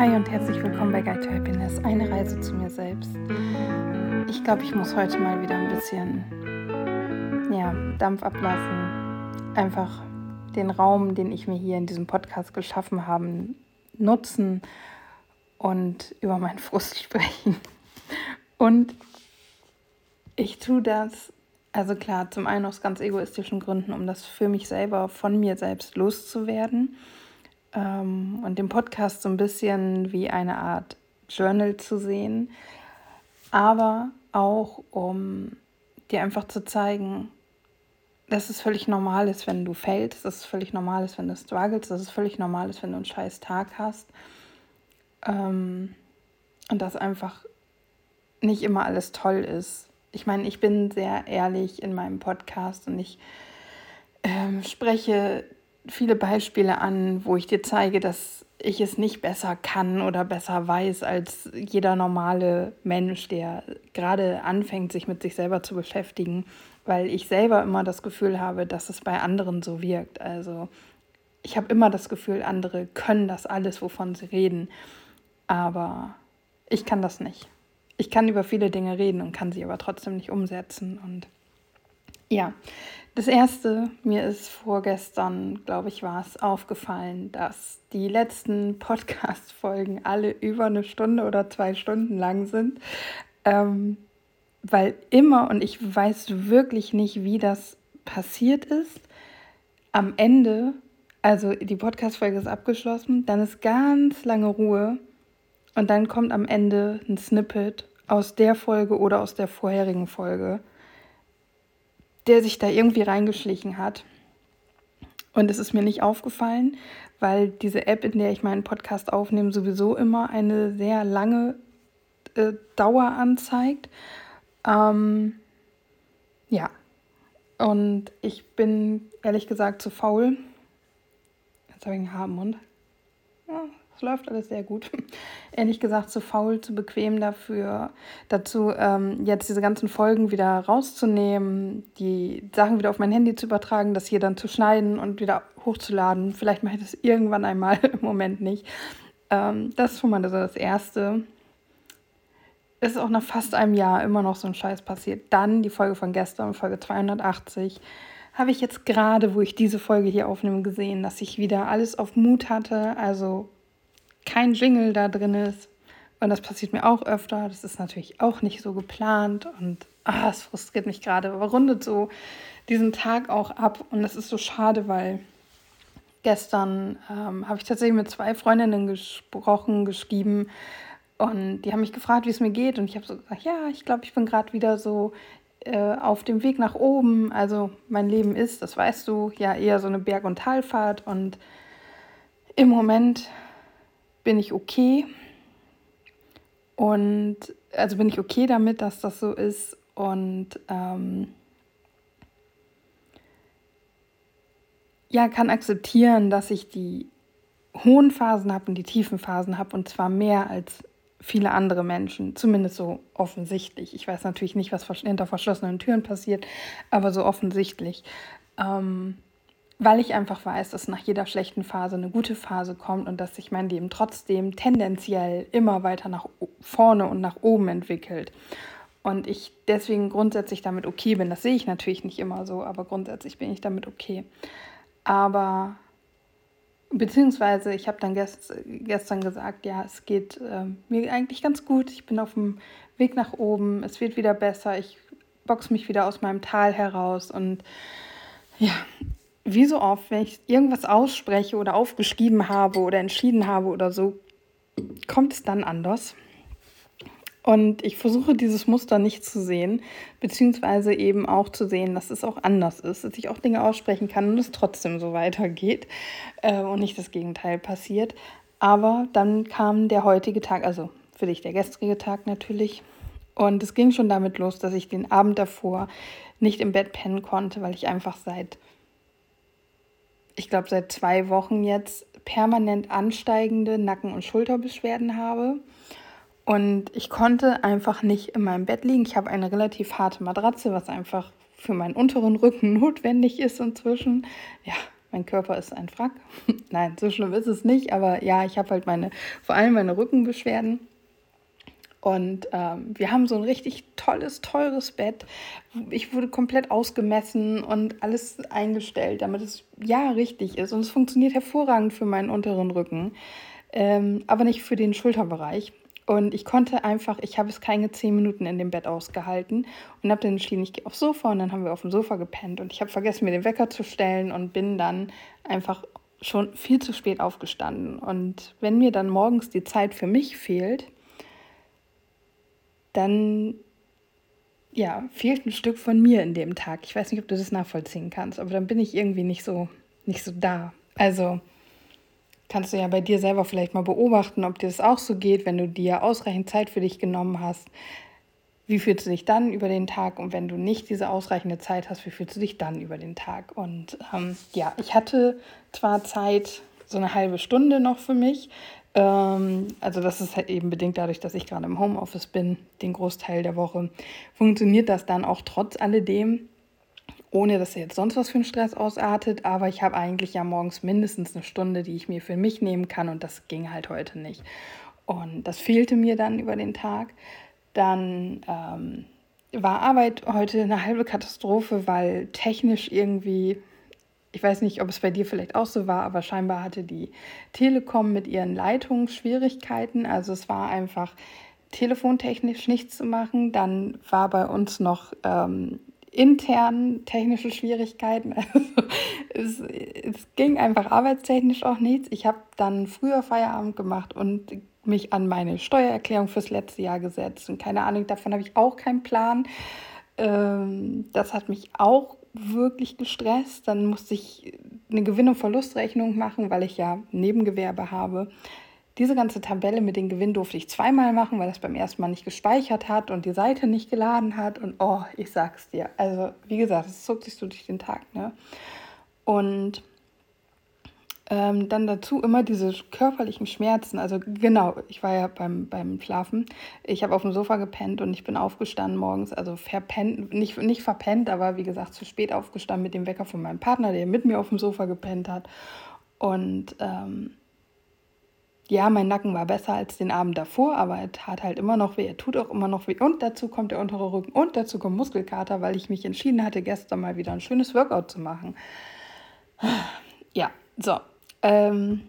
Hi und herzlich willkommen bei Guide to Happiness, eine Reise zu mir selbst. Ich glaube, ich muss heute mal wieder ein bisschen ja, Dampf ablassen. Einfach den Raum, den ich mir hier in diesem Podcast geschaffen habe, nutzen und über meinen Frust sprechen. Und ich tue das, also klar, zum einen aus ganz egoistischen Gründen, um das für mich selber, von mir selbst loszuwerden ähm, und den Podcast so ein bisschen wie eine Art Journal zu sehen, aber auch um dir einfach zu zeigen, dass es völlig normal ist, wenn du fällst, dass es völlig normal ist, wenn du struggles, dass es völlig normal ist, wenn du einen scheiß Tag hast. Ähm, und dass einfach nicht immer alles toll ist. Ich meine, ich bin sehr ehrlich in meinem Podcast und ich ähm, spreche viele Beispiele an, wo ich dir zeige, dass ich es nicht besser kann oder besser weiß als jeder normale Mensch, der gerade anfängt, sich mit sich selber zu beschäftigen, weil ich selber immer das Gefühl habe, dass es bei anderen so wirkt. Also ich habe immer das Gefühl, andere können das alles, wovon sie reden, aber ich kann das nicht. Ich kann über viele Dinge reden und kann sie aber trotzdem nicht umsetzen und ja, das erste, mir ist vorgestern, glaube ich, war es aufgefallen, dass die letzten Podcast-Folgen alle über eine Stunde oder zwei Stunden lang sind. Ähm, weil immer, und ich weiß wirklich nicht, wie das passiert ist, am Ende, also die Podcast-Folge ist abgeschlossen, dann ist ganz lange Ruhe und dann kommt am Ende ein Snippet aus der Folge oder aus der vorherigen Folge der sich da irgendwie reingeschlichen hat. Und es ist mir nicht aufgefallen, weil diese App, in der ich meinen Podcast aufnehme, sowieso immer eine sehr lange äh, Dauer anzeigt. Ähm, ja, und ich bin ehrlich gesagt zu faul. Jetzt habe ich einen Haarmund. Ja, läuft alles sehr gut. Ehrlich gesagt, zu faul, zu bequem dafür, dazu ähm, jetzt diese ganzen Folgen wieder rauszunehmen, die Sachen wieder auf mein Handy zu übertragen, das hier dann zu schneiden und wieder hochzuladen. Vielleicht mache ich das irgendwann einmal, im Moment nicht. Ähm, das ist schon mal das Erste. Ist auch nach fast einem Jahr immer noch so ein Scheiß passiert. Dann die Folge von gestern, Folge 280 habe ich jetzt gerade, wo ich diese Folge hier aufnehme, gesehen, dass ich wieder alles auf Mut hatte. Also kein Jingle da drin ist. Und das passiert mir auch öfter. Das ist natürlich auch nicht so geplant. Und ah, es frustriert mich gerade. Aber rundet so diesen Tag auch ab. Und das ist so schade, weil gestern ähm, habe ich tatsächlich mit zwei Freundinnen gesprochen, geschrieben. Und die haben mich gefragt, wie es mir geht. Und ich habe so gesagt, ja, ich glaube, ich bin gerade wieder so äh, auf dem Weg nach oben. Also mein Leben ist, das weißt du, ja eher so eine Berg- und Talfahrt. Und im Moment bin ich okay. Und also bin ich okay damit, dass das so ist. Und ähm, ja, kann akzeptieren, dass ich die hohen Phasen habe und die tiefen Phasen habe. Und zwar mehr als viele andere Menschen, zumindest so offensichtlich. Ich weiß natürlich nicht, was hinter verschlossenen Türen passiert, aber so offensichtlich. Ähm, weil ich einfach weiß, dass nach jeder schlechten Phase eine gute Phase kommt und dass sich mein Leben trotzdem tendenziell immer weiter nach vorne und nach oben entwickelt. Und ich deswegen grundsätzlich damit okay bin. Das sehe ich natürlich nicht immer so, aber grundsätzlich bin ich damit okay. Aber beziehungsweise ich habe dann gest, gestern gesagt, ja, es geht äh, mir eigentlich ganz gut. Ich bin auf dem Weg nach oben. Es wird wieder besser. Ich box mich wieder aus meinem Tal heraus und ja, wie so oft, wenn ich irgendwas ausspreche oder aufgeschrieben habe oder entschieden habe oder so, kommt es dann anders. Und ich versuche dieses Muster nicht zu sehen, beziehungsweise eben auch zu sehen, dass es auch anders ist, dass ich auch Dinge aussprechen kann und es trotzdem so weitergeht äh, und nicht das Gegenteil passiert. Aber dann kam der heutige Tag, also für dich der gestrige Tag natürlich. Und es ging schon damit los, dass ich den Abend davor nicht im Bett pennen konnte, weil ich einfach seit ich glaube, seit zwei Wochen jetzt permanent ansteigende Nacken- und Schulterbeschwerden habe. Und ich konnte einfach nicht in meinem Bett liegen. Ich habe eine relativ harte Matratze, was einfach für meinen unteren Rücken notwendig ist inzwischen. Ja, mein Körper ist ein Frack. Nein, so schlimm ist es nicht, aber ja, ich habe halt meine, vor allem meine Rückenbeschwerden. Und ähm, wir haben so ein richtig tolles, teures Bett. Ich wurde komplett ausgemessen und alles eingestellt, damit es ja richtig ist. Und es funktioniert hervorragend für meinen unteren Rücken, ähm, aber nicht für den Schulterbereich. Und ich konnte einfach, ich habe es keine zehn Minuten in dem Bett ausgehalten und habe dann entschieden, ich gehe aufs Sofa und dann haben wir auf dem Sofa gepennt. Und ich habe vergessen, mir den Wecker zu stellen und bin dann einfach schon viel zu spät aufgestanden. Und wenn mir dann morgens die Zeit für mich fehlt, dann ja, fehlt ein Stück von mir in dem Tag. Ich weiß nicht, ob du das nachvollziehen kannst, aber dann bin ich irgendwie nicht so, nicht so da. Also kannst du ja bei dir selber vielleicht mal beobachten, ob dir das auch so geht, wenn du dir ausreichend Zeit für dich genommen hast. Wie fühlst du dich dann über den Tag? Und wenn du nicht diese ausreichende Zeit hast, wie fühlst du dich dann über den Tag? Und ähm, ja, ich hatte zwar Zeit, so eine halbe Stunde noch für mich, also das ist halt eben bedingt dadurch, dass ich gerade im Homeoffice bin, den Großteil der Woche. Funktioniert das dann auch trotz alledem, ohne dass jetzt sonst was für einen Stress ausartet. Aber ich habe eigentlich ja morgens mindestens eine Stunde, die ich mir für mich nehmen kann und das ging halt heute nicht. Und das fehlte mir dann über den Tag. Dann ähm, war Arbeit heute eine halbe Katastrophe, weil technisch irgendwie ich weiß nicht, ob es bei dir vielleicht auch so war, aber scheinbar hatte die Telekom mit ihren Leitungen Schwierigkeiten. Also es war einfach telefontechnisch nichts zu machen. Dann war bei uns noch ähm, intern technische Schwierigkeiten. Also es, es ging einfach arbeitstechnisch auch nichts. Ich habe dann früher Feierabend gemacht und mich an meine Steuererklärung fürs letzte Jahr gesetzt. Und keine Ahnung, davon habe ich auch keinen Plan. Ähm, das hat mich auch wirklich gestresst. Dann musste ich eine Gewinn- und Verlustrechnung machen, weil ich ja Nebengewerbe habe. Diese ganze Tabelle mit den Gewinn durfte ich zweimal machen, weil das beim ersten Mal nicht gespeichert hat und die Seite nicht geladen hat. Und oh, ich sag's dir. Also, wie gesagt, es zog sich so durch den Tag. Ne? Und ähm, dann dazu immer diese körperlichen Schmerzen. Also genau, ich war ja beim, beim Schlafen. Ich habe auf dem Sofa gepennt und ich bin aufgestanden morgens. Also verpennt, nicht, nicht verpennt, aber wie gesagt, zu spät aufgestanden mit dem Wecker von meinem Partner, der mit mir auf dem Sofa gepennt hat. Und ähm, ja, mein Nacken war besser als den Abend davor, aber er tat halt immer noch weh. Er tut auch immer noch weh. Und dazu kommt der untere Rücken und dazu kommt Muskelkater, weil ich mich entschieden hatte, gestern mal wieder ein schönes Workout zu machen. Ja, so, ähm,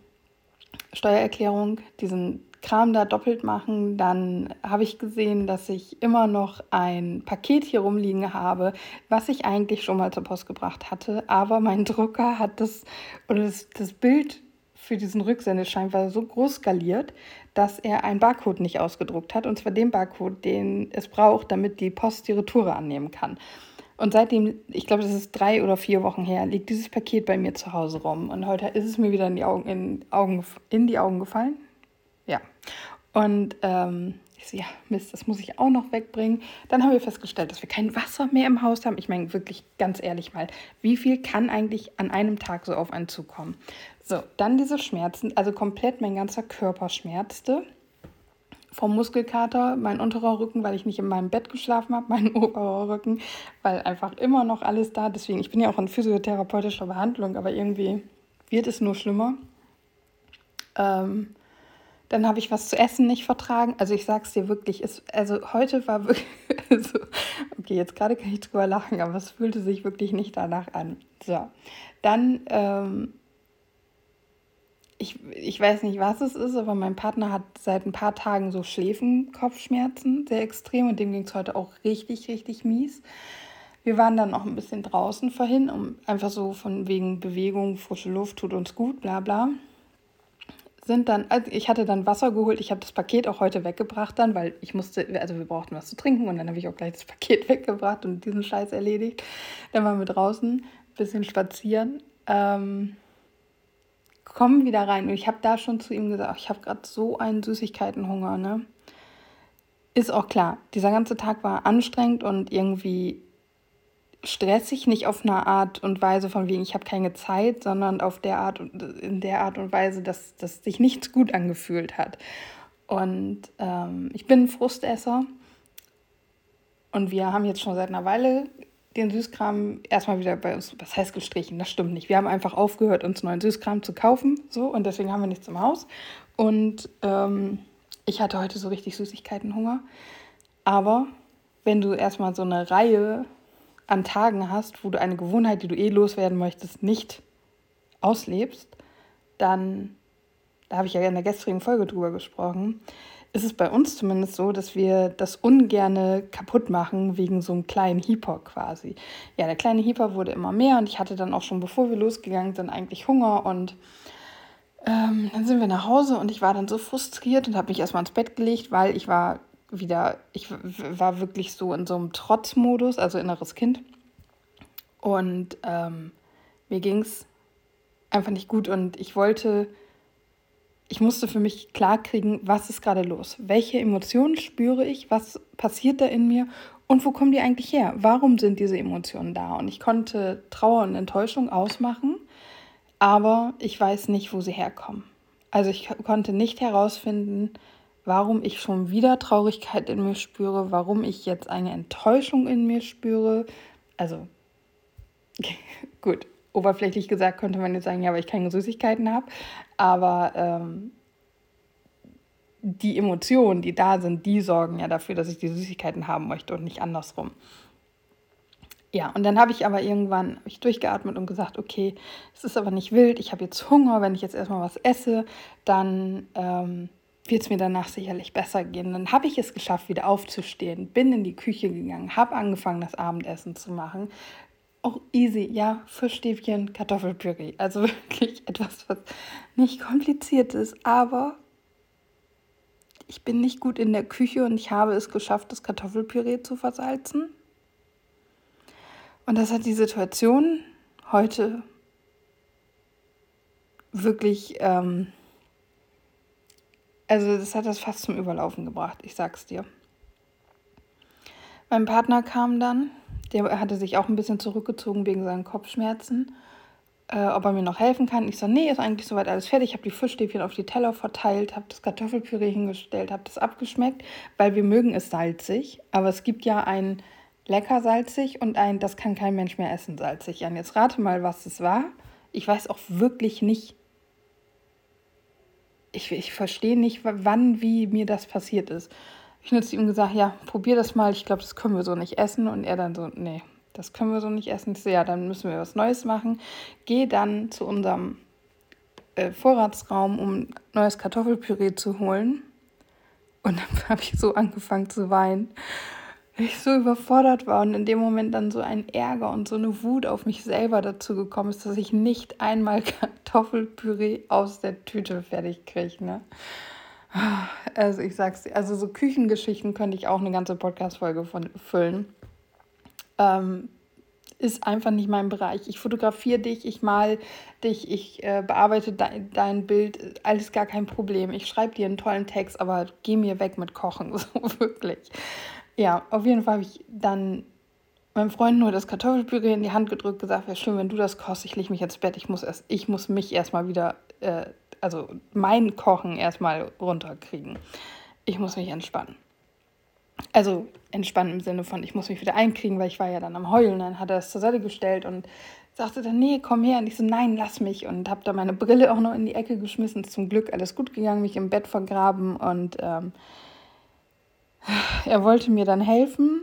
Steuererklärung, diesen Kram da doppelt machen. Dann habe ich gesehen, dass ich immer noch ein Paket hier rumliegen habe, was ich eigentlich schon mal zur Post gebracht hatte. Aber mein Drucker hat das, oder das, das Bild für diesen Rücksendeschein war so groß skaliert, dass er einen Barcode nicht ausgedruckt hat. Und zwar den Barcode, den es braucht, damit die Post die Retoure annehmen kann. Und seitdem, ich glaube, das ist drei oder vier Wochen her, liegt dieses Paket bei mir zu Hause rum. Und heute ist es mir wieder in die Augen, in, Augen, in die Augen gefallen. Ja. Und ähm, ich so, ja, Mist, das muss ich auch noch wegbringen. Dann haben wir festgestellt, dass wir kein Wasser mehr im Haus haben. Ich meine, wirklich ganz ehrlich mal, wie viel kann eigentlich an einem Tag so auf einen zukommen? So, dann diese Schmerzen, also komplett mein ganzer Körper schmerzte vom Muskelkater, mein unterer Rücken, weil ich nicht in meinem Bett geschlafen habe, mein oberer Rücken, weil einfach immer noch alles da. Deswegen, ich bin ja auch in physiotherapeutischer Behandlung, aber irgendwie wird es nur schlimmer. Ähm, dann habe ich was zu essen nicht vertragen. Also ich sage es dir wirklich, es, also heute war wirklich, also, okay, jetzt gerade kann ich drüber lachen, aber es fühlte sich wirklich nicht danach an. So, dann ähm, ich, ich weiß nicht, was es ist, aber mein Partner hat seit ein paar Tagen so Schläfenkopfschmerzen, sehr extrem, und dem ging es heute auch richtig, richtig mies. Wir waren dann noch ein bisschen draußen vorhin, um einfach so von wegen Bewegung, frische Luft tut uns gut, bla bla. Sind dann, also ich hatte dann Wasser geholt, ich habe das Paket auch heute weggebracht dann, weil ich musste, also wir brauchten was zu trinken und dann habe ich auch gleich das Paket weggebracht und diesen Scheiß erledigt. Dann waren wir draußen, ein bisschen spazieren. Ähm, kommen wieder rein. Und ich habe da schon zu ihm gesagt, ich habe gerade so einen Süßigkeitenhunger. Ne? Ist auch klar, dieser ganze Tag war anstrengend und irgendwie stressig, nicht auf eine Art und Weise von wegen, ich habe keine Zeit, sondern auf der Art und in der Art und Weise, dass, dass sich nichts gut angefühlt hat. Und ähm, ich bin ein Frustesser und wir haben jetzt schon seit einer Weile den Süßkram erstmal wieder bei uns, was heißt gestrichen, das stimmt nicht. Wir haben einfach aufgehört, uns neuen Süßkram zu kaufen, so, und deswegen haben wir nichts im Haus. Und ähm, ich hatte heute so richtig Süßigkeitenhunger. Aber wenn du erstmal so eine Reihe an Tagen hast, wo du eine Gewohnheit, die du eh loswerden möchtest, nicht auslebst, dann, da habe ich ja in der gestrigen Folge drüber gesprochen, ist es bei uns zumindest so, dass wir das ungerne kaputt machen wegen so einem kleinen Hyper quasi. Ja, der kleine Hyper wurde immer mehr und ich hatte dann auch schon, bevor wir losgegangen sind, eigentlich Hunger und ähm, dann sind wir nach Hause und ich war dann so frustriert und habe mich erstmal ins Bett gelegt, weil ich war wieder, ich war wirklich so in so einem Trotzmodus, also inneres Kind. Und ähm, mir ging es einfach nicht gut und ich wollte, ich musste für mich klarkriegen, was ist gerade los? Welche Emotionen spüre ich? Was passiert da in mir? Und wo kommen die eigentlich her? Warum sind diese Emotionen da? Und ich konnte Trauer und Enttäuschung ausmachen aber ich weiß nicht, wo sie herkommen. Also ich konnte nicht herausfinden, warum ich schon wieder Traurigkeit in mir spüre, warum ich jetzt eine Enttäuschung in mir spüre. Also gut, oberflächlich gesagt könnte man jetzt sagen, ja, weil ich keine Süßigkeiten habe, aber ähm, die Emotionen, die da sind, die sorgen ja dafür, dass ich die Süßigkeiten haben möchte und nicht andersrum. Ja, und dann habe ich aber irgendwann ich durchgeatmet und gesagt, okay, es ist aber nicht wild, ich habe jetzt Hunger, wenn ich jetzt erstmal was esse, dann ähm, wird es mir danach sicherlich besser gehen. Dann habe ich es geschafft, wieder aufzustehen, bin in die Küche gegangen, habe angefangen, das Abendessen zu machen. Auch easy, ja, Fischstäbchen, Kartoffelpüree. Also wirklich etwas, was nicht kompliziert ist, aber ich bin nicht gut in der Küche und ich habe es geschafft, das Kartoffelpüree zu versalzen. Und das hat die Situation heute wirklich, ähm, also das hat das fast zum Überlaufen gebracht, ich sag's dir. Mein Partner kam dann, der hatte sich auch ein bisschen zurückgezogen wegen seinen Kopfschmerzen, äh, ob er mir noch helfen kann. Ich so, nee, ist eigentlich soweit alles fertig. Ich habe die Fischstäbchen auf die Teller verteilt, habe das Kartoffelpüree hingestellt, habe das abgeschmeckt, weil wir mögen es salzig. Aber es gibt ja ein lecker salzig und ein, das kann kein Mensch mehr essen, salzig. Und jetzt rate mal, was es war. Ich weiß auch wirklich nicht. Ich, ich verstehe nicht, wann, wie mir das passiert ist. Ich habe zu ihm gesagt, ja, probier das mal. Ich glaube, das können wir so nicht essen. Und er dann so, nee, das können wir so nicht essen. Ich so, ja, dann müssen wir was Neues machen. Geh dann zu unserem äh, Vorratsraum, um neues Kartoffelpüree zu holen. Und dann habe ich so angefangen zu weinen ich so überfordert war und in dem Moment dann so ein Ärger und so eine Wut auf mich selber dazu gekommen ist, dass ich nicht einmal Kartoffelpüree aus der Tüte fertig kriege. Ne? Also ich sag's dir, also so Küchengeschichten könnte ich auch eine ganze Podcast-Folge von füllen. Ähm, ist einfach nicht mein Bereich. Ich fotografiere dich, ich mal dich, ich äh, bearbeite de dein Bild, alles gar kein Problem. Ich schreibe dir einen tollen Text, aber geh mir weg mit Kochen, so wirklich. Ja, auf jeden Fall habe ich dann meinem Freund nur das Kartoffelpüree in die Hand gedrückt, gesagt, wäre schön, wenn du das kochst, ich lege mich ins Bett, ich muss, erst, ich muss mich erstmal wieder, äh, also mein Kochen erstmal runterkriegen. Ich muss mich entspannen. Also entspannen im Sinne von, ich muss mich wieder einkriegen, weil ich war ja dann am Heulen. Dann hat er es zur Seite gestellt und sagte dann, nee, komm her. Und ich so, nein, lass mich. Und habe da meine Brille auch noch in die Ecke geschmissen. Ist zum Glück alles gut gegangen, mich im Bett vergraben und ähm, er wollte mir dann helfen,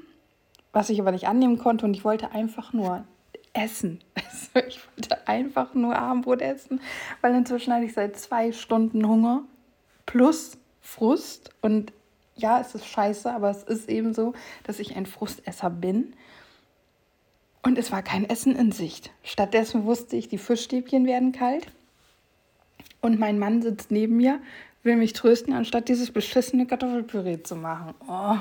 was ich aber nicht annehmen konnte und ich wollte einfach nur essen. Also ich wollte einfach nur Abendbrot essen, weil inzwischen hatte ich seit zwei Stunden Hunger plus Frust und ja, es ist scheiße, aber es ist eben so, dass ich ein Frustesser bin. Und es war kein Essen in Sicht. Stattdessen wusste ich, die Fischstäbchen werden kalt. Und mein Mann sitzt neben mir will mich trösten, anstatt dieses beschissene Kartoffelpüree zu machen. Oh.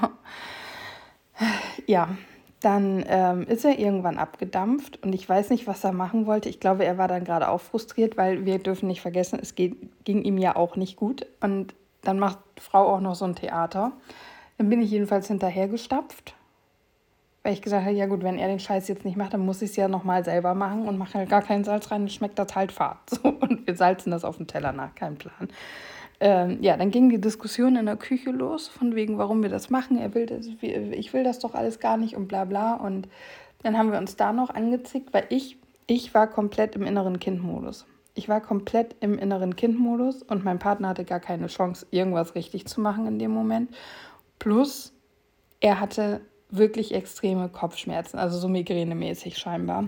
Ja, dann ähm, ist er irgendwann abgedampft und ich weiß nicht, was er machen wollte. Ich glaube, er war dann gerade auch frustriert, weil wir dürfen nicht vergessen, es geht, ging ihm ja auch nicht gut. Und dann macht Frau auch noch so ein Theater. Dann bin ich jedenfalls hinterhergestapft, weil ich gesagt habe, ja gut, wenn er den Scheiß jetzt nicht macht, dann muss ich es ja nochmal selber machen und mache halt gar keinen Salz rein, dann schmeckt das halt fad. So, und wir salzen das auf dem Teller nach, kein Plan. Ähm, ja, dann ging die Diskussion in der Küche los, von wegen, warum wir das machen. Er will das, ich will das doch alles gar nicht und bla bla. Und Dann haben wir uns da noch angezickt, weil ich, ich war komplett im inneren Kindmodus. Ich war komplett im inneren Kindmodus und mein Partner hatte gar keine Chance, irgendwas richtig zu machen in dem Moment. Plus, er hatte wirklich extreme Kopfschmerzen, also so migränemäßig scheinbar.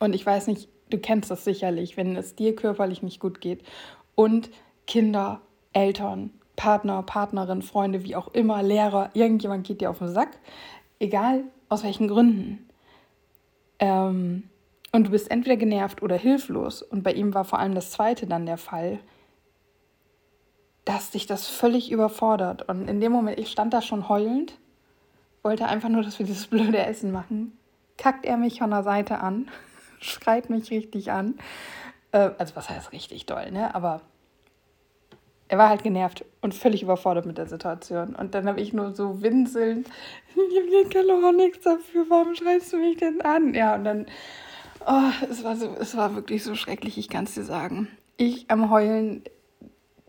Und ich weiß nicht, du kennst das sicherlich, wenn es dir körperlich nicht gut geht und Kinder, Eltern, Partner, Partnerin, Freunde, wie auch immer, Lehrer, irgendjemand geht dir auf den Sack, egal aus welchen Gründen. Ähm, und du bist entweder genervt oder hilflos. Und bei ihm war vor allem das Zweite dann der Fall, dass dich das völlig überfordert. Und in dem Moment, ich stand da schon heulend, wollte einfach nur, dass wir dieses blöde Essen machen. Kackt er mich von der Seite an, schreit mich richtig an. Äh, also was heißt richtig doll, ne? Aber er war halt genervt und völlig überfordert mit der Situation. Und dann habe ich nur so winselnd, ich kann doch auch nichts dafür, warum schreist du mich denn an? Ja, und dann, oh, es war, so, es war wirklich so schrecklich, ich kann es dir sagen. Ich am Heulen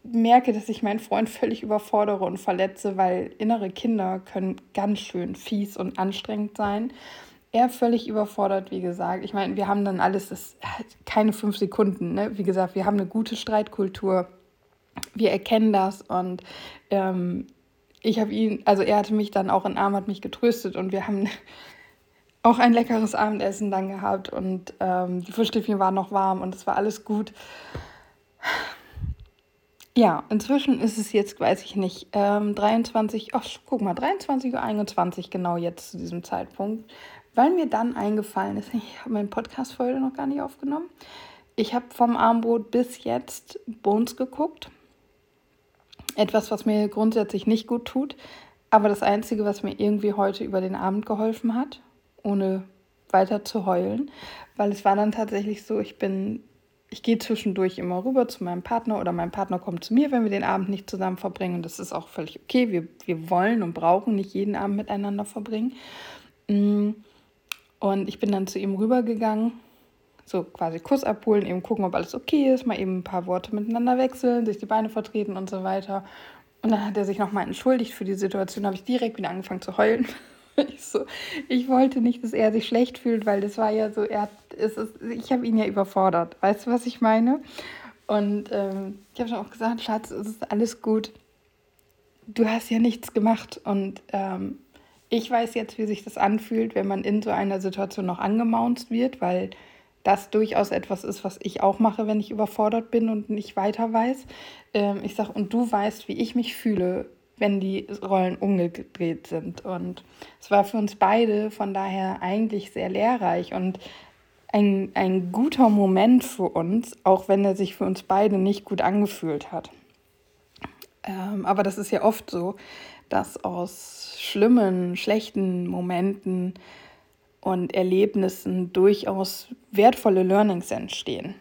merke, dass ich meinen Freund völlig überfordere und verletze, weil innere Kinder können ganz schön fies und anstrengend sein. Er völlig überfordert, wie gesagt. Ich meine, wir haben dann alles, das keine fünf Sekunden. Ne? Wie gesagt, wir haben eine gute Streitkultur wir erkennen das und ähm, ich habe ihn, also er hatte mich dann auch in Arm, hat mich getröstet und wir haben auch ein leckeres Abendessen dann gehabt und ähm, die Frühstückchen waren noch warm und es war alles gut. Ja, inzwischen ist es jetzt, weiß ich nicht, ähm, 23, ach, guck mal, 23.21 Uhr genau jetzt zu diesem Zeitpunkt, weil mir dann eingefallen ist, ich habe meine Podcast-Folge noch gar nicht aufgenommen. Ich habe vom Armbrot bis jetzt Bones geguckt etwas, was mir grundsätzlich nicht gut tut, aber das Einzige, was mir irgendwie heute über den Abend geholfen hat, ohne weiter zu heulen, weil es war dann tatsächlich so, ich bin, ich gehe zwischendurch immer rüber zu meinem Partner oder mein Partner kommt zu mir, wenn wir den Abend nicht zusammen verbringen. Das ist auch völlig okay. Wir, wir wollen und brauchen nicht jeden Abend miteinander verbringen. Mm. Und ich bin dann zu ihm rübergegangen so quasi Kuss abholen, eben gucken, ob alles okay ist, mal eben ein paar Worte miteinander wechseln, sich die Beine vertreten und so weiter. Und dann hat er sich nochmal entschuldigt für die Situation, habe ich direkt wieder angefangen zu heulen. Ich, so, ich wollte nicht, dass er sich schlecht fühlt, weil das war ja so, er ist, ich habe ihn ja überfordert. Weißt du, was ich meine? Und ähm, ich habe schon auch gesagt, Schatz, es ist alles gut. Du hast ja nichts gemacht und ähm, ich weiß jetzt, wie sich das anfühlt, wenn man in so einer Situation noch angemaunzt wird, weil das durchaus etwas ist, was ich auch mache, wenn ich überfordert bin und nicht weiter weiß. Ähm, ich sage, und du weißt, wie ich mich fühle, wenn die Rollen umgedreht sind. Und es war für uns beide von daher eigentlich sehr lehrreich und ein, ein guter Moment für uns, auch wenn er sich für uns beide nicht gut angefühlt hat. Ähm, aber das ist ja oft so, dass aus schlimmen, schlechten Momenten und Erlebnissen durchaus wertvolle Learnings entstehen.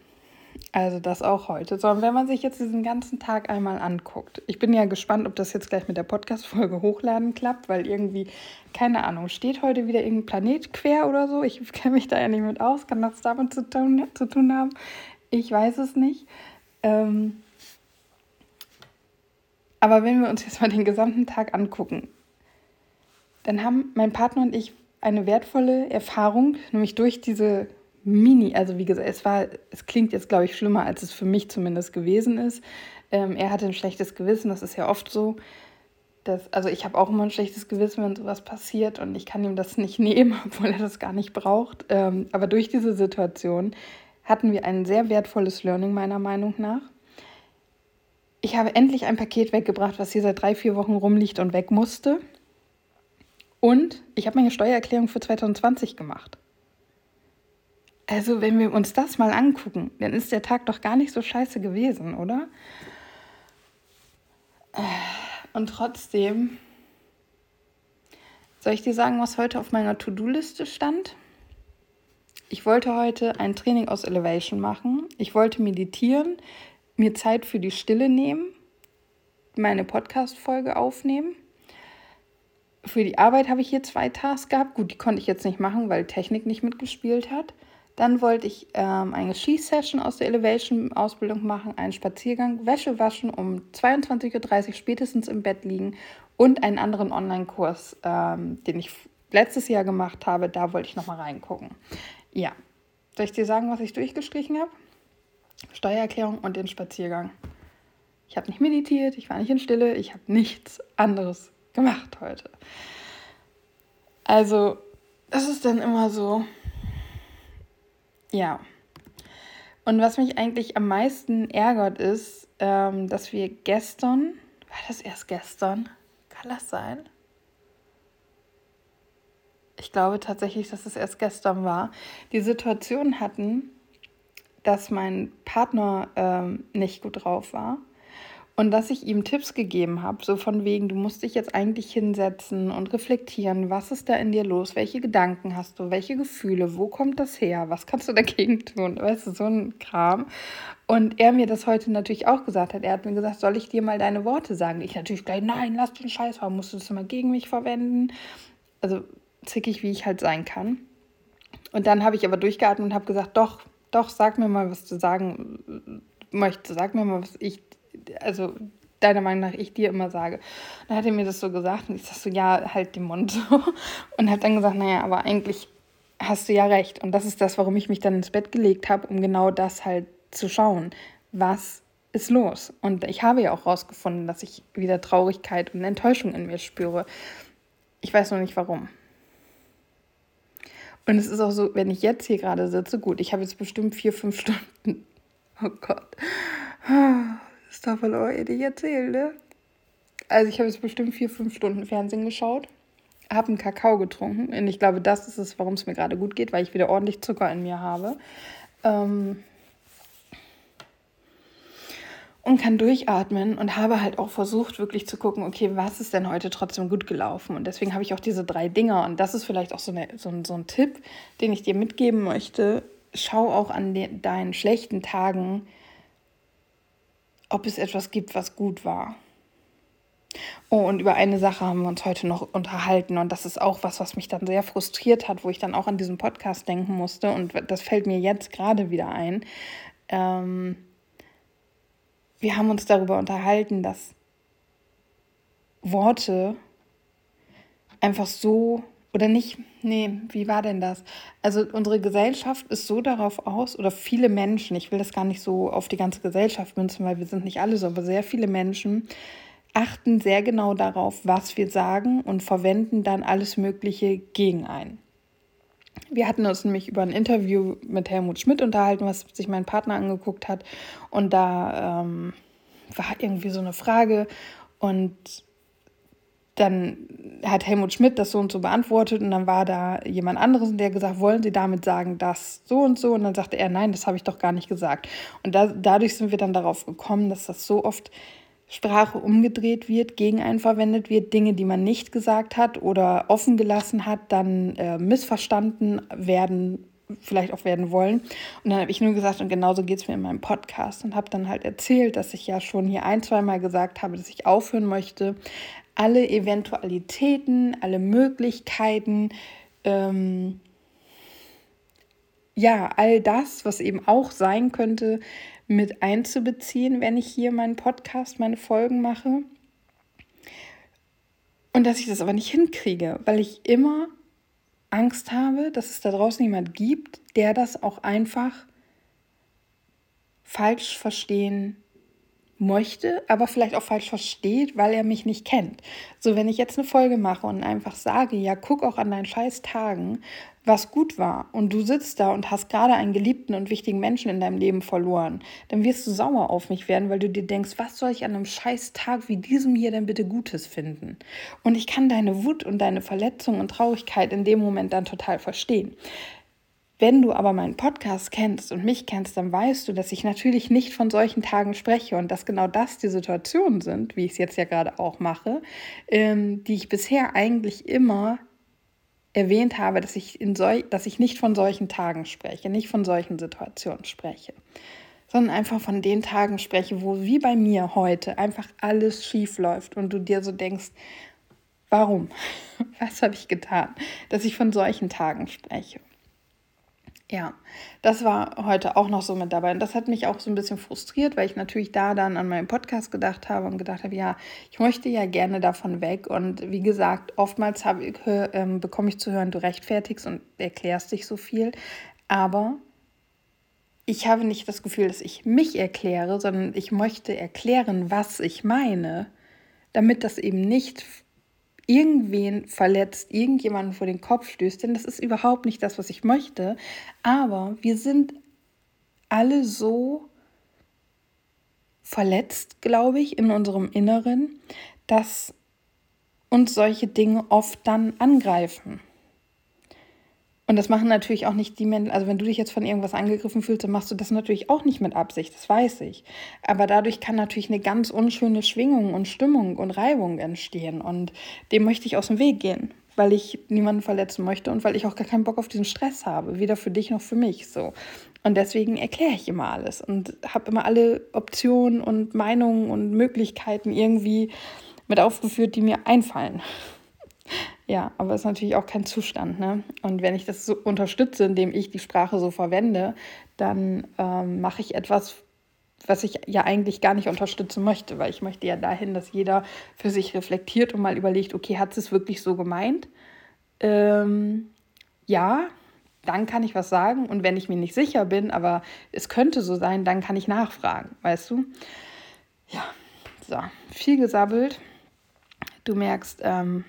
Also das auch heute. So, und wenn man sich jetzt diesen ganzen Tag einmal anguckt, ich bin ja gespannt, ob das jetzt gleich mit der Podcast-Folge hochladen klappt, weil irgendwie, keine Ahnung, steht heute wieder irgendein Planet quer oder so. Ich kenne mich da ja nicht mit aus. Kann das damit zu tun, zu tun haben? Ich weiß es nicht. Ähm aber wenn wir uns jetzt mal den gesamten Tag angucken, dann haben mein Partner und ich eine wertvolle Erfahrung, nämlich durch diese Mini, also wie gesagt, es war, es klingt jetzt, glaube ich, schlimmer, als es für mich zumindest gewesen ist. Ähm, er hatte ein schlechtes Gewissen, das ist ja oft so. Dass, also ich habe auch immer ein schlechtes Gewissen, wenn sowas passiert und ich kann ihm das nicht nehmen, obwohl er das gar nicht braucht. Ähm, aber durch diese Situation hatten wir ein sehr wertvolles Learning meiner Meinung nach. Ich habe endlich ein Paket weggebracht, was hier seit drei, vier Wochen rumliegt und weg musste. Und ich habe meine Steuererklärung für 2020 gemacht. Also, wenn wir uns das mal angucken, dann ist der Tag doch gar nicht so scheiße gewesen, oder? Und trotzdem, soll ich dir sagen, was heute auf meiner To-Do-Liste stand? Ich wollte heute ein Training aus Elevation machen. Ich wollte meditieren, mir Zeit für die Stille nehmen, meine Podcast-Folge aufnehmen für die Arbeit habe ich hier zwei Tasks gehabt. Gut, die konnte ich jetzt nicht machen, weil Technik nicht mitgespielt hat. Dann wollte ich ähm, eine Skisession aus der Elevation-Ausbildung machen, einen Spaziergang, Wäsche waschen, um 22.30 Uhr spätestens im Bett liegen und einen anderen Online-Kurs, ähm, den ich letztes Jahr gemacht habe, da wollte ich nochmal reingucken. Ja. Soll ich dir sagen, was ich durchgestrichen habe? Steuererklärung und den Spaziergang. Ich habe nicht meditiert, ich war nicht in Stille, ich habe nichts anderes gemacht heute. Also, das ist dann immer so, ja. Und was mich eigentlich am meisten ärgert, ist, ähm, dass wir gestern, war das erst gestern? Kann das sein? Ich glaube tatsächlich, dass es erst gestern war, die Situation hatten, dass mein Partner ähm, nicht gut drauf war und dass ich ihm Tipps gegeben habe, so von wegen, du musst dich jetzt eigentlich hinsetzen und reflektieren, was ist da in dir los, welche Gedanken hast du, welche Gefühle, wo kommt das her, was kannst du dagegen tun, weißt du, so ein Kram. Und er mir das heute natürlich auch gesagt hat. Er hat mir gesagt, soll ich dir mal deine Worte sagen? Ich natürlich gleich, nein, lass den Scheiß, warum musst du das immer gegen mich verwenden? Also zickig, wie ich halt sein kann. Und dann habe ich aber durchgeatmet und habe gesagt, doch, doch, sag mir mal, was du sagen möchtest. Sag mir mal, was ich also deiner Meinung nach ich dir immer sage. Dann hat er mir das so gesagt und ich sag so, ja, halt den Mund so. Und hat dann gesagt, naja, aber eigentlich hast du ja recht. Und das ist das, warum ich mich dann ins Bett gelegt habe, um genau das halt zu schauen. Was ist los? Und ich habe ja auch rausgefunden, dass ich wieder Traurigkeit und Enttäuschung in mir spüre. Ich weiß noch nicht warum. Und es ist auch so, wenn ich jetzt hier gerade sitze, gut, ich habe jetzt bestimmt vier, fünf Stunden. Oh Gott das darf man aber eh nicht erzählen, ne? Also ich habe jetzt bestimmt vier, fünf Stunden Fernsehen geschaut, habe einen Kakao getrunken und ich glaube, das ist es, warum es mir gerade gut geht, weil ich wieder ordentlich Zucker in mir habe. Ähm und kann durchatmen und habe halt auch versucht, wirklich zu gucken, okay, was ist denn heute trotzdem gut gelaufen? Und deswegen habe ich auch diese drei Dinger und das ist vielleicht auch so, eine, so, ein, so ein Tipp, den ich dir mitgeben möchte. Schau auch an de deinen schlechten Tagen, ob es etwas gibt, was gut war. Oh, und über eine Sache haben wir uns heute noch unterhalten und das ist auch was, was mich dann sehr frustriert hat, wo ich dann auch an diesen Podcast denken musste und das fällt mir jetzt gerade wieder ein. Ähm, wir haben uns darüber unterhalten, dass Worte einfach so oder nicht, nee, wie war denn das? Also unsere Gesellschaft ist so darauf aus, oder viele Menschen, ich will das gar nicht so auf die ganze Gesellschaft münzen, weil wir sind nicht alle so, aber sehr viele Menschen achten sehr genau darauf, was wir sagen und verwenden dann alles Mögliche gegen einen. Wir hatten uns nämlich über ein Interview mit Helmut Schmidt unterhalten, was sich mein Partner angeguckt hat. Und da ähm, war irgendwie so eine Frage und dann hat Helmut Schmidt das so und so beantwortet und dann war da jemand anderes, der gesagt, wollen Sie damit sagen, dass so und so? Und dann sagte er, nein, das habe ich doch gar nicht gesagt. Und da, dadurch sind wir dann darauf gekommen, dass das so oft Sprache umgedreht wird, gegen einen verwendet wird, Dinge, die man nicht gesagt hat oder offen gelassen hat, dann äh, missverstanden werden, vielleicht auch werden wollen. Und dann habe ich nur gesagt, und genauso geht es mir in meinem Podcast und habe dann halt erzählt, dass ich ja schon hier ein, zweimal gesagt habe, dass ich aufhören möchte, alle Eventualitäten, alle Möglichkeiten, ähm, ja, all das, was eben auch sein könnte, mit einzubeziehen, wenn ich hier meinen Podcast, meine Folgen mache. Und dass ich das aber nicht hinkriege, weil ich immer Angst habe, dass es da draußen jemand gibt, der das auch einfach falsch verstehen möchte, aber vielleicht auch falsch versteht, weil er mich nicht kennt. So, wenn ich jetzt eine Folge mache und einfach sage, ja, guck auch an deinen scheiß Tagen, was gut war und du sitzt da und hast gerade einen geliebten und wichtigen Menschen in deinem Leben verloren, dann wirst du sauer auf mich werden, weil du dir denkst, was soll ich an einem scheiß Tag wie diesem hier denn bitte Gutes finden? Und ich kann deine Wut und deine Verletzung und Traurigkeit in dem Moment dann total verstehen. Wenn du aber meinen Podcast kennst und mich kennst, dann weißt du, dass ich natürlich nicht von solchen Tagen spreche und dass genau das die Situationen sind, wie ich es jetzt ja gerade auch mache, ähm, die ich bisher eigentlich immer erwähnt habe, dass ich, in sol dass ich nicht von solchen Tagen spreche, nicht von solchen Situationen spreche, sondern einfach von den Tagen spreche, wo wie bei mir heute einfach alles schief läuft und du dir so denkst, warum? Was habe ich getan, dass ich von solchen Tagen spreche? Ja, das war heute auch noch so mit dabei. Und das hat mich auch so ein bisschen frustriert, weil ich natürlich da dann an meinen Podcast gedacht habe und gedacht habe, ja, ich möchte ja gerne davon weg. Und wie gesagt, oftmals habe äh, bekomme ich zu hören, du rechtfertigst und erklärst dich so viel. Aber ich habe nicht das Gefühl, dass ich mich erkläre, sondern ich möchte erklären, was ich meine, damit das eben nicht irgendwen verletzt, irgendjemanden vor den Kopf stößt, denn das ist überhaupt nicht das, was ich möchte. Aber wir sind alle so verletzt, glaube ich, in unserem Inneren, dass uns solche Dinge oft dann angreifen. Und das machen natürlich auch nicht die Menschen, also wenn du dich jetzt von irgendwas angegriffen fühlst, dann machst du das natürlich auch nicht mit Absicht, das weiß ich. Aber dadurch kann natürlich eine ganz unschöne Schwingung und Stimmung und Reibung entstehen. Und dem möchte ich aus dem Weg gehen, weil ich niemanden verletzen möchte und weil ich auch gar keinen Bock auf diesen Stress habe, weder für dich noch für mich. So. Und deswegen erkläre ich immer alles und habe immer alle Optionen und Meinungen und Möglichkeiten irgendwie mit aufgeführt, die mir einfallen. Ja, aber es ist natürlich auch kein Zustand. Ne? Und wenn ich das so unterstütze, indem ich die Sprache so verwende, dann ähm, mache ich etwas, was ich ja eigentlich gar nicht unterstützen möchte, weil ich möchte ja dahin, dass jeder für sich reflektiert und mal überlegt, okay, hat es wirklich so gemeint? Ähm, ja, dann kann ich was sagen. Und wenn ich mir nicht sicher bin, aber es könnte so sein, dann kann ich nachfragen, weißt du? Ja, so, viel gesabbelt. Du merkst, ähm,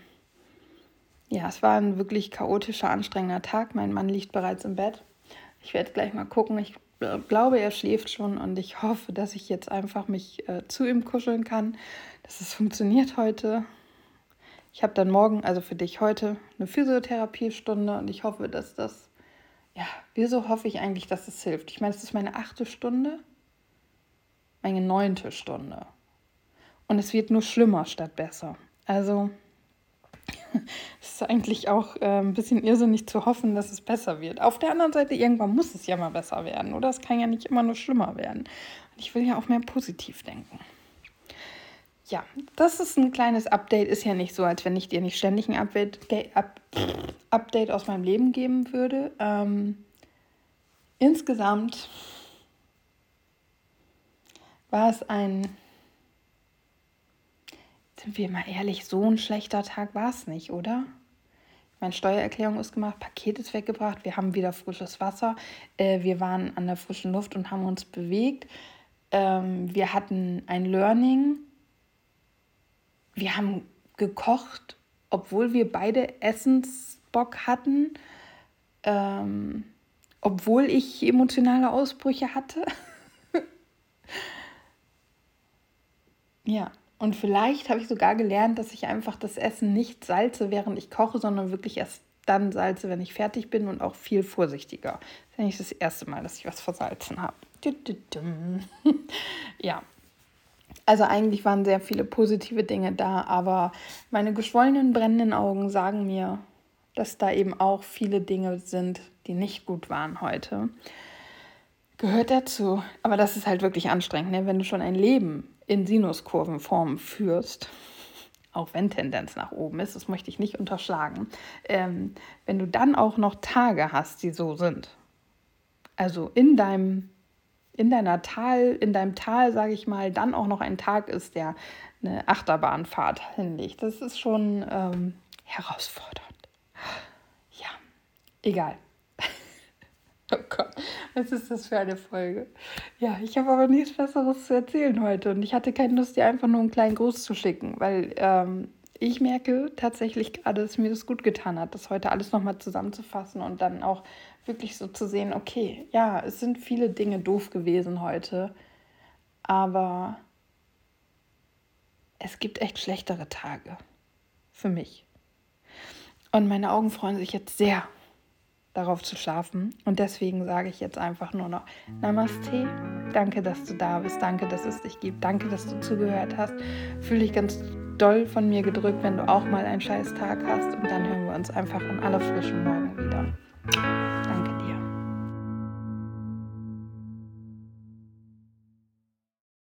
ja, es war ein wirklich chaotischer, anstrengender Tag. Mein Mann liegt bereits im Bett. Ich werde gleich mal gucken. Ich glaube, er schläft schon und ich hoffe, dass ich jetzt einfach mich äh, zu ihm kuscheln kann, dass es funktioniert heute. Ich habe dann morgen, also für dich heute, eine Physiotherapiestunde und ich hoffe, dass das, ja, wieso hoffe ich eigentlich, dass es hilft? Ich meine, es ist meine achte Stunde, meine neunte Stunde. Und es wird nur schlimmer statt besser. Also es ist eigentlich auch äh, ein bisschen irrsinnig zu hoffen, dass es besser wird. Auf der anderen Seite, irgendwann muss es ja mal besser werden, oder? Es kann ja nicht immer nur schlimmer werden. Und ich will ja auch mehr positiv denken. Ja, das ist ein kleines Update. Ist ja nicht so, als wenn ich dir nicht ständig ein Update, up, Update aus meinem Leben geben würde. Ähm, insgesamt war es ein sind wir mal ehrlich, so ein schlechter Tag war es nicht, oder? Meine Steuererklärung ist gemacht, Paket ist weggebracht, wir haben wieder frisches Wasser, äh, wir waren an der frischen Luft und haben uns bewegt. Ähm, wir hatten ein Learning, wir haben gekocht, obwohl wir beide Essensbock hatten, ähm, obwohl ich emotionale Ausbrüche hatte. ja, und vielleicht habe ich sogar gelernt, dass ich einfach das Essen nicht salze, während ich koche, sondern wirklich erst dann salze, wenn ich fertig bin und auch viel vorsichtiger. Das ist eigentlich das erste Mal, dass ich was versalzen habe. ja. Also eigentlich waren sehr viele positive Dinge da, aber meine geschwollenen, brennenden Augen sagen mir, dass da eben auch viele Dinge sind, die nicht gut waren heute. Gehört dazu. Aber das ist halt wirklich anstrengend, ne? wenn du schon ein Leben in Sinuskurvenform führst, auch wenn Tendenz nach oben ist, das möchte ich nicht unterschlagen, ähm, wenn du dann auch noch Tage hast, die so sind, also in deinem in deiner Tal, in deinem Tal, sage ich mal, dann auch noch ein Tag ist, der eine Achterbahnfahrt hinlegt. Das ist schon ähm, herausfordernd. Ja, egal. Gott, was ist das für eine Folge? Ja, ich habe aber nichts Besseres zu erzählen heute und ich hatte keine Lust, dir einfach nur einen kleinen Gruß zu schicken, weil ähm, ich merke tatsächlich gerade, dass mir das gut getan hat, das heute alles nochmal zusammenzufassen und dann auch wirklich so zu sehen, okay, ja, es sind viele Dinge doof gewesen heute, aber es gibt echt schlechtere Tage für mich. Und meine Augen freuen sich jetzt sehr darauf zu schlafen. Und deswegen sage ich jetzt einfach nur noch Namaste. Danke, dass du da bist. Danke, dass es dich gibt. Danke, dass du zugehört hast. Fühle dich ganz doll von mir gedrückt, wenn du auch mal einen scheiß Tag hast. Und dann hören wir uns einfach in aller frischen Morgen wieder.